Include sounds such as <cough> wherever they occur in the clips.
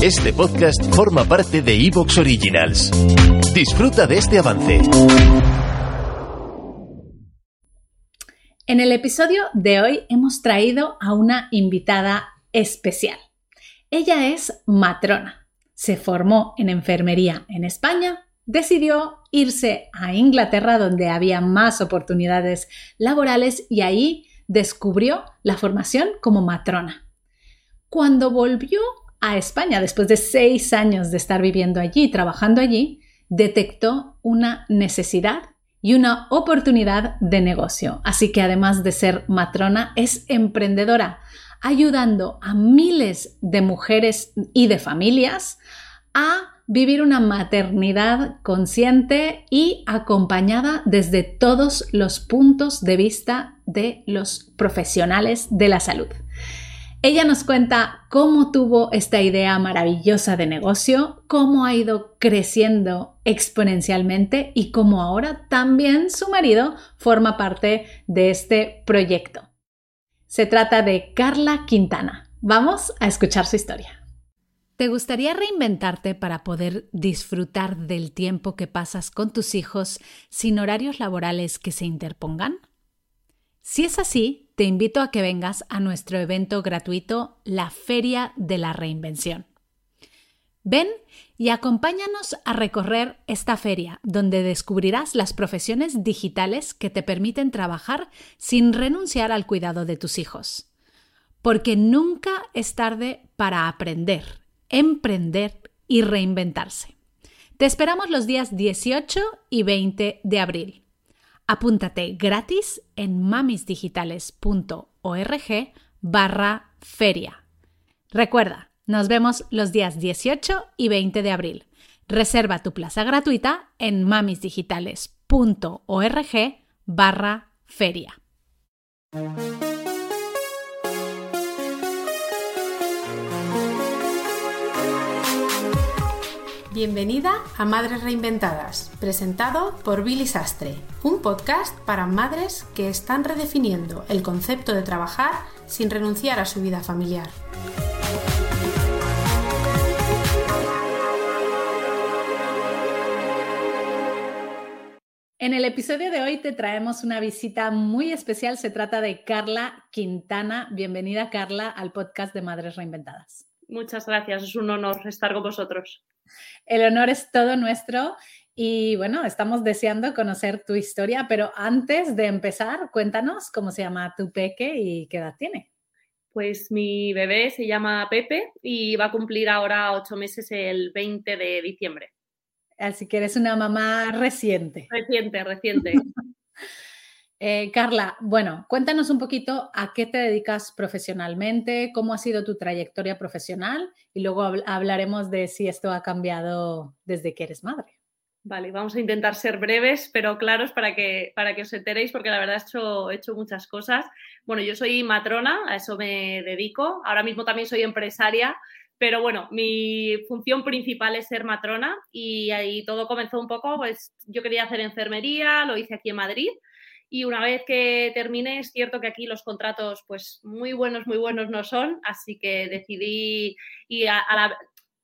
Este podcast forma parte de Evox Originals. Disfruta de este avance. En el episodio de hoy hemos traído a una invitada especial. Ella es matrona. Se formó en enfermería en España, decidió irse a Inglaterra donde había más oportunidades laborales y ahí descubrió la formación como matrona. Cuando volvió a España, después de seis años de estar viviendo allí, trabajando allí, detectó una necesidad y una oportunidad de negocio. Así que además de ser matrona, es emprendedora, ayudando a miles de mujeres y de familias a vivir una maternidad consciente y acompañada desde todos los puntos de vista de los profesionales de la salud. Ella nos cuenta cómo tuvo esta idea maravillosa de negocio, cómo ha ido creciendo exponencialmente y cómo ahora también su marido forma parte de este proyecto. Se trata de Carla Quintana. Vamos a escuchar su historia. ¿Te gustaría reinventarte para poder disfrutar del tiempo que pasas con tus hijos sin horarios laborales que se interpongan? Si es así, te invito a que vengas a nuestro evento gratuito, la Feria de la Reinvención. Ven y acompáñanos a recorrer esta feria, donde descubrirás las profesiones digitales que te permiten trabajar sin renunciar al cuidado de tus hijos. Porque nunca es tarde para aprender, emprender y reinventarse. Te esperamos los días 18 y 20 de abril. Apúntate gratis en mamisdigitales.org barra feria. Recuerda, nos vemos los días 18 y 20 de abril. Reserva tu plaza gratuita en mamisdigitales.org barra feria. Bienvenida a Madres Reinventadas, presentado por Billy Sastre, un podcast para madres que están redefiniendo el concepto de trabajar sin renunciar a su vida familiar. En el episodio de hoy te traemos una visita muy especial. Se trata de Carla Quintana. Bienvenida, Carla, al podcast de Madres Reinventadas. Muchas gracias, es un honor estar con vosotros. El honor es todo nuestro y bueno, estamos deseando conocer tu historia, pero antes de empezar, cuéntanos cómo se llama tu peque y qué edad tiene. Pues mi bebé se llama Pepe y va a cumplir ahora ocho meses el 20 de diciembre. Así que eres una mamá reciente. Reciente, reciente. <laughs> Eh, Carla, bueno, cuéntanos un poquito a qué te dedicas profesionalmente, cómo ha sido tu trayectoria profesional y luego hablaremos de si esto ha cambiado desde que eres madre. Vale, vamos a intentar ser breves, pero claros para que, para que os enteréis, porque la verdad he hecho, he hecho muchas cosas. Bueno, yo soy matrona, a eso me dedico. Ahora mismo también soy empresaria, pero bueno, mi función principal es ser matrona y ahí todo comenzó un poco, pues yo quería hacer enfermería, lo hice aquí en Madrid y una vez que termine, es cierto que aquí los contratos, pues muy buenos, muy buenos no son, así que decidí, y a, la,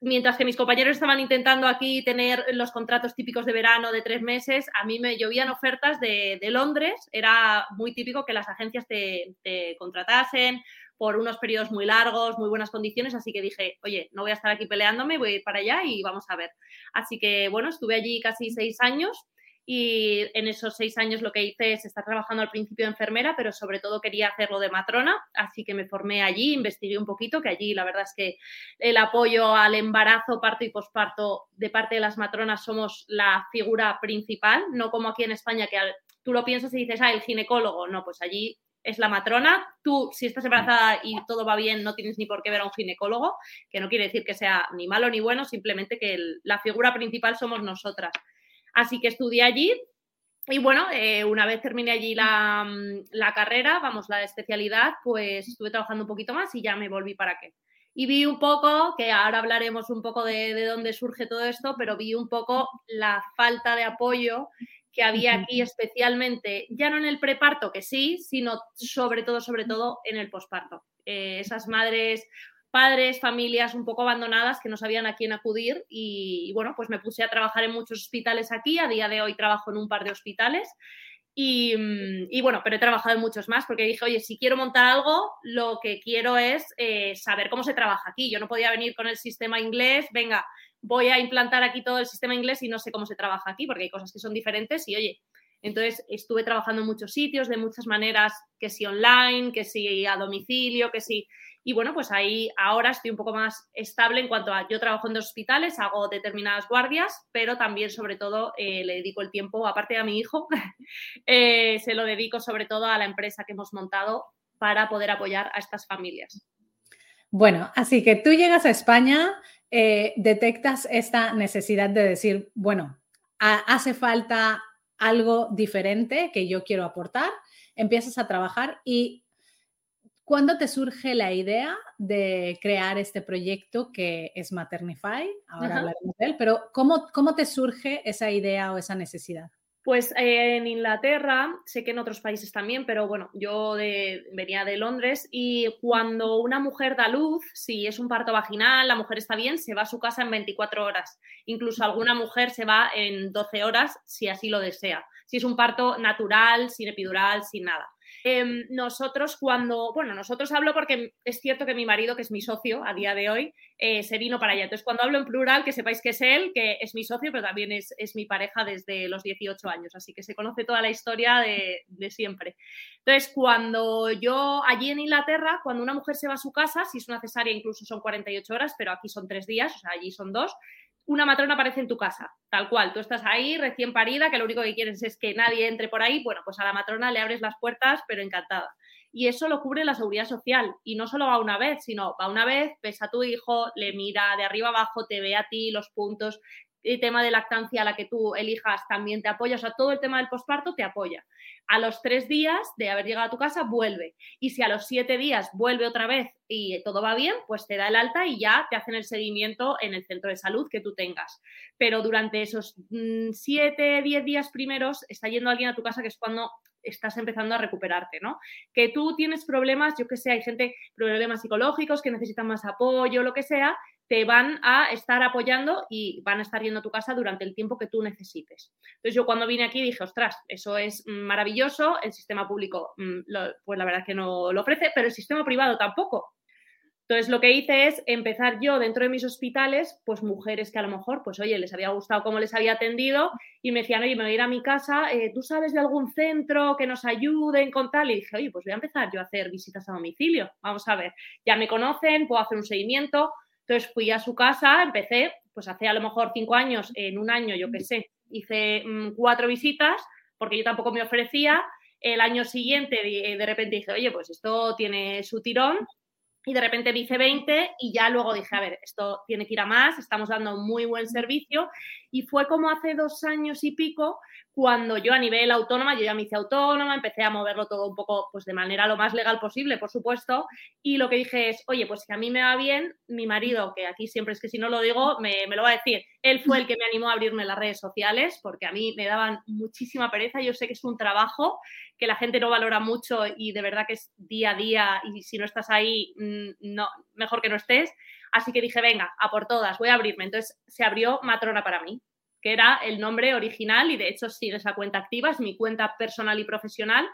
mientras que mis compañeros estaban intentando aquí tener los contratos típicos de verano de tres meses, a mí me llovían ofertas de, de Londres, era muy típico que las agencias te, te contratasen por unos periodos muy largos, muy buenas condiciones, así que dije, oye, no voy a estar aquí peleándome, voy a ir para allá y vamos a ver. Así que bueno, estuve allí casi seis años y en esos seis años lo que hice es estar trabajando al principio de enfermera, pero sobre todo quería hacerlo de matrona, así que me formé allí, investigué un poquito, que allí la verdad es que el apoyo al embarazo, parto y posparto de parte de las matronas somos la figura principal, no como aquí en España que tú lo piensas y dices, ah, el ginecólogo, no, pues allí es la matrona. Tú, si estás embarazada y todo va bien, no tienes ni por qué ver a un ginecólogo, que no quiere decir que sea ni malo ni bueno, simplemente que la figura principal somos nosotras. Así que estudié allí y bueno, eh, una vez terminé allí mm, la, carrera, vamos, la especialidad, pues estuve trabajando un poquito más y ya me volví para qué. Y vi un poco, que ahora hablaremos un poco de, de dónde surge todo esto, pero vi un poco la falta de apoyo que había aquí especialmente, ya no en el preparto, que sí, sino sobre todo, sobre todo en el posparto. Eh, esas madres padres, familias un poco abandonadas que no sabían a quién acudir y, bueno, pues me puse a trabajar en muchos hospitales aquí, a día de hoy trabajo en un par de hospitales y, y, bueno, pero he trabajado en muchos más porque dije, oye, si quiero montar algo, lo que quiero es eh, saber cómo se trabaja aquí. Yo no podía venir con el sistema inglés, venga, voy a implantar aquí todo el sistema inglés y no sé cómo se trabaja aquí porque hay cosas que son diferentes y oye, entonces estuve trabajando en muchos sitios de muchas maneras, que si online, que si a domicilio, que si... Y bueno, pues ahí ahora estoy un poco más estable en cuanto a yo trabajo en dos hospitales, hago determinadas guardias, pero también sobre todo eh, le dedico el tiempo, aparte a mi hijo, <laughs> eh, se lo dedico sobre todo a la empresa que hemos montado para poder apoyar a estas familias. Bueno, así que tú llegas a España, eh, detectas esta necesidad de decir, bueno, hace falta algo diferente que yo quiero aportar, empiezas a trabajar y ¿cuándo te surge la idea de crear este proyecto que es Maternify? Ahora hablaremos de él, pero ¿cómo, ¿cómo te surge esa idea o esa necesidad? Pues eh, en Inglaterra, sé que en otros países también, pero bueno, yo venía de Londres y cuando una mujer da luz, si es un parto vaginal, la mujer está bien, se va a su casa en 24 horas. Incluso alguna mujer se va en 12 horas si así lo desea. Si es un parto natural, sin epidural, sin nada. Em, nosotros cuando, bueno, nosotros hablo porque es cierto que mi marido, que es mi socio a día de hoy, eh, se vino para allá. Entonces, cuando hablo en plural, que sepáis que es él, que es mi socio, pero también es, mi pareja desde los 18 años, así que se conoce toda la historia de, de siempre. Entonces, cuando yo allí en Inglaterra, cuando una mujer se va a su casa, si es una cesárea incluso son 48 horas, pero aquí son tres días, o sea, allí son dos, una matrona aparece en tu casa, tal cual. Tú estás ahí recién parida, que lo único que quieres es que nadie entre por ahí. Bueno, pues a la matrona le abres las puertas, pero encantada. Y eso lo cubre la seguridad social. Y no solo va una vez, sino va una vez, ves a tu hijo, le mira de arriba abajo, te ve a ti los puntos, el tema de lactancia a la que tú elijas también te apoya, o sea, todo el tema del posparto te apoya. A los tres días de haber llegado a tu casa, vuelve. Y si a los siete días vuelve otra vez y todo va bien, pues te da el alta y ya te hacen el seguimiento en el centro de salud que tú tengas. Pero durante esos mm, siete, diez días primeros está yendo alguien a tu casa que es cuando estás empezando a recuperarte, ¿no? Que tú tienes problemas, yo que sé, hay gente, problemas psicológicos que necesitan más apoyo, lo que sea, te van a estar apoyando y van a estar yendo a tu casa durante el tiempo que tú necesites. Entonces yo cuando vine aquí dije, ostras, eso es maravilloso, el sistema público mm, pues la verdad es que no lo ofrece, pero el sistema privado tampoco. Entonces lo que hice es empezar yo dentro de mis hospitales, pues mujeres que a lo mejor, pues oye, les había gustado cómo les había atendido y me decían, oye, me voy a ir a mi casa, eh, ¿tú sabes de algún centro que nos ayude con tal? Y dije, oye, pues voy a empezar yo a hacer visitas a domicilio, vamos a ver, ya me conocen, puedo hacer un seguimiento, entonces fui a su casa, empecé, pues hace a lo mejor cinco años, en un año, yo qué sé, hice mm, cuatro visitas, porque yo tampoco me ofrecía. El año siguiente, de, de repente dije, oye, pues esto tiene su tirón, y de repente hice 20 y ya luego dije, a ver, esto tiene que ir a más, estamos dando muy buen servicio y fue como hace dos años y pico cuando yo a nivel autónoma, yo ya me hice autónoma, empecé a moverlo todo un poco pues de manera lo más legal posible, por supuesto, y lo que dije es, oye, pues si a mí me va bien, mi marido, que aquí siempre es que si no lo digo, me, me lo va a decir, él fue el que me animó a abrirme las redes sociales, porque a mí me daban muchísima pereza, yo sé que es un trabajo que la gente no valora mucho y de verdad que es día a día y si no estás ahí, mm, no, mejor que no estés. Así que dije, venga, a por todas, voy a abrirme. Entonces se abrió Matrona para mí que era el nombre original y de hecho sigue esa cuenta activa, es mi cuenta personal y profesional,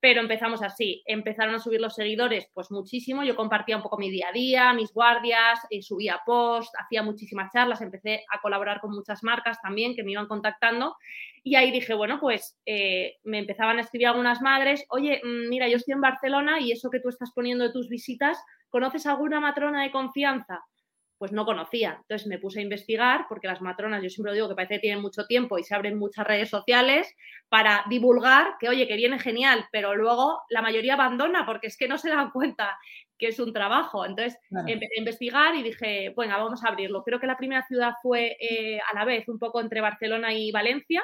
pero empezamos así, empezaron a subir los seguidores pues muchísimo, yo compartía un poco mi día a día, mis guardias, eh, subía post, hacía muchísimas charlas, empecé a colaborar con muchas marcas también que me iban contactando. Y ahí dije, bueno, pues eh, me empezaban a escribir algunas madres, oye, mm, mira, yo estoy en Barcelona y eso que tú estás poniendo de tus visitas, ¿conoces alguna matrona de confianza? Pues no conocía. Entonces me puse a investigar, porque las matronas, yo siempre digo que parece que tienen mucho tiempo y se abren muchas redes sociales para divulgar que, oye, que viene genial, pero luego la mayoría abandona porque es que no se dan <laughs> cuenta que es un trabajo. Entonces empecé a investigar y dije, bueno, vamos a abrirlo. Creo que la primera ciudad fue eh, a la vez un poco entre Barcelona y Valencia.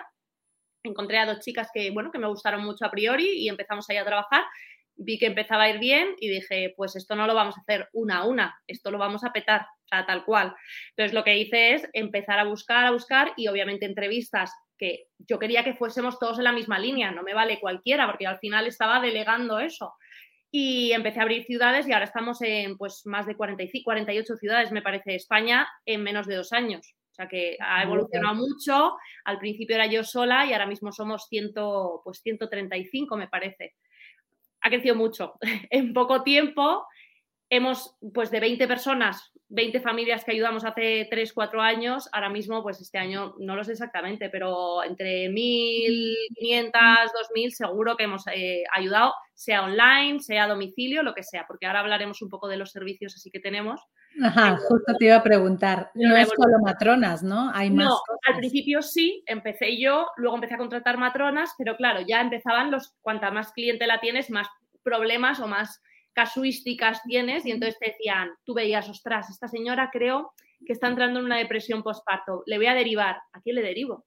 Encontré a dos chicas que, bueno, que me gustaron mucho a priori y empezamos ahí a trabajar vi que empezaba a ir bien y dije, pues esto no lo vamos a hacer una a una, esto lo vamos a petar, o sea, tal cual. Entonces lo que hice es empezar a buscar, a buscar y obviamente entrevistas que yo quería que fuésemos todos en la misma línea, no me vale cualquiera, porque al final estaba delegando eso. y empecé a abrir ciudades y ahora estamos en pues más de 45, 48 ciudades, me parece, España en menos de dos años. O sea que ha evolucionado mucho. Al principio era yo sola y ahora mismo somos 100, pues 135, me parece. Ha crecido mucho. <laughs> en poco tiempo hemos, pues de 20 personas, 20 familias que ayudamos hace 3, 4 años, ahora mismo, pues este año no lo sé exactamente, pero entre 1.500, 2.000 seguro que hemos eh, ayudado, sea online, sea a domicilio, lo que sea, porque ahora hablaremos un poco de los servicios así que tenemos. Ajá, justo te iba a preguntar, no es solo matronas, ¿no? Hay más. No, al principio sí, empecé yo, luego empecé a contratar matronas, pero claro, ya empezaban los, cuanta más clientela tienes, más problemas o más casuísticas tienes y entonces te decían, tú veías, ostras, esta señora creo que está entrando en una depresión postparto, le voy a derivar, ¿a quién le derivo?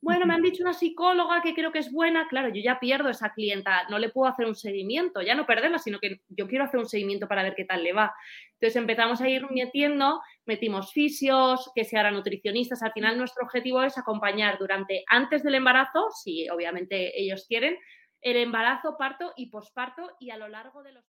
Bueno, me han dicho una psicóloga que creo que es buena, claro, yo ya pierdo esa clienta, no le puedo hacer un seguimiento, ya no perderla, sino que yo quiero hacer un seguimiento para ver qué tal le va. Entonces empezamos a ir metiendo, metimos fisios, que se harán nutricionistas, al final nuestro objetivo es acompañar durante, antes del embarazo, si obviamente ellos quieren, el embarazo, parto y posparto y a lo largo de los...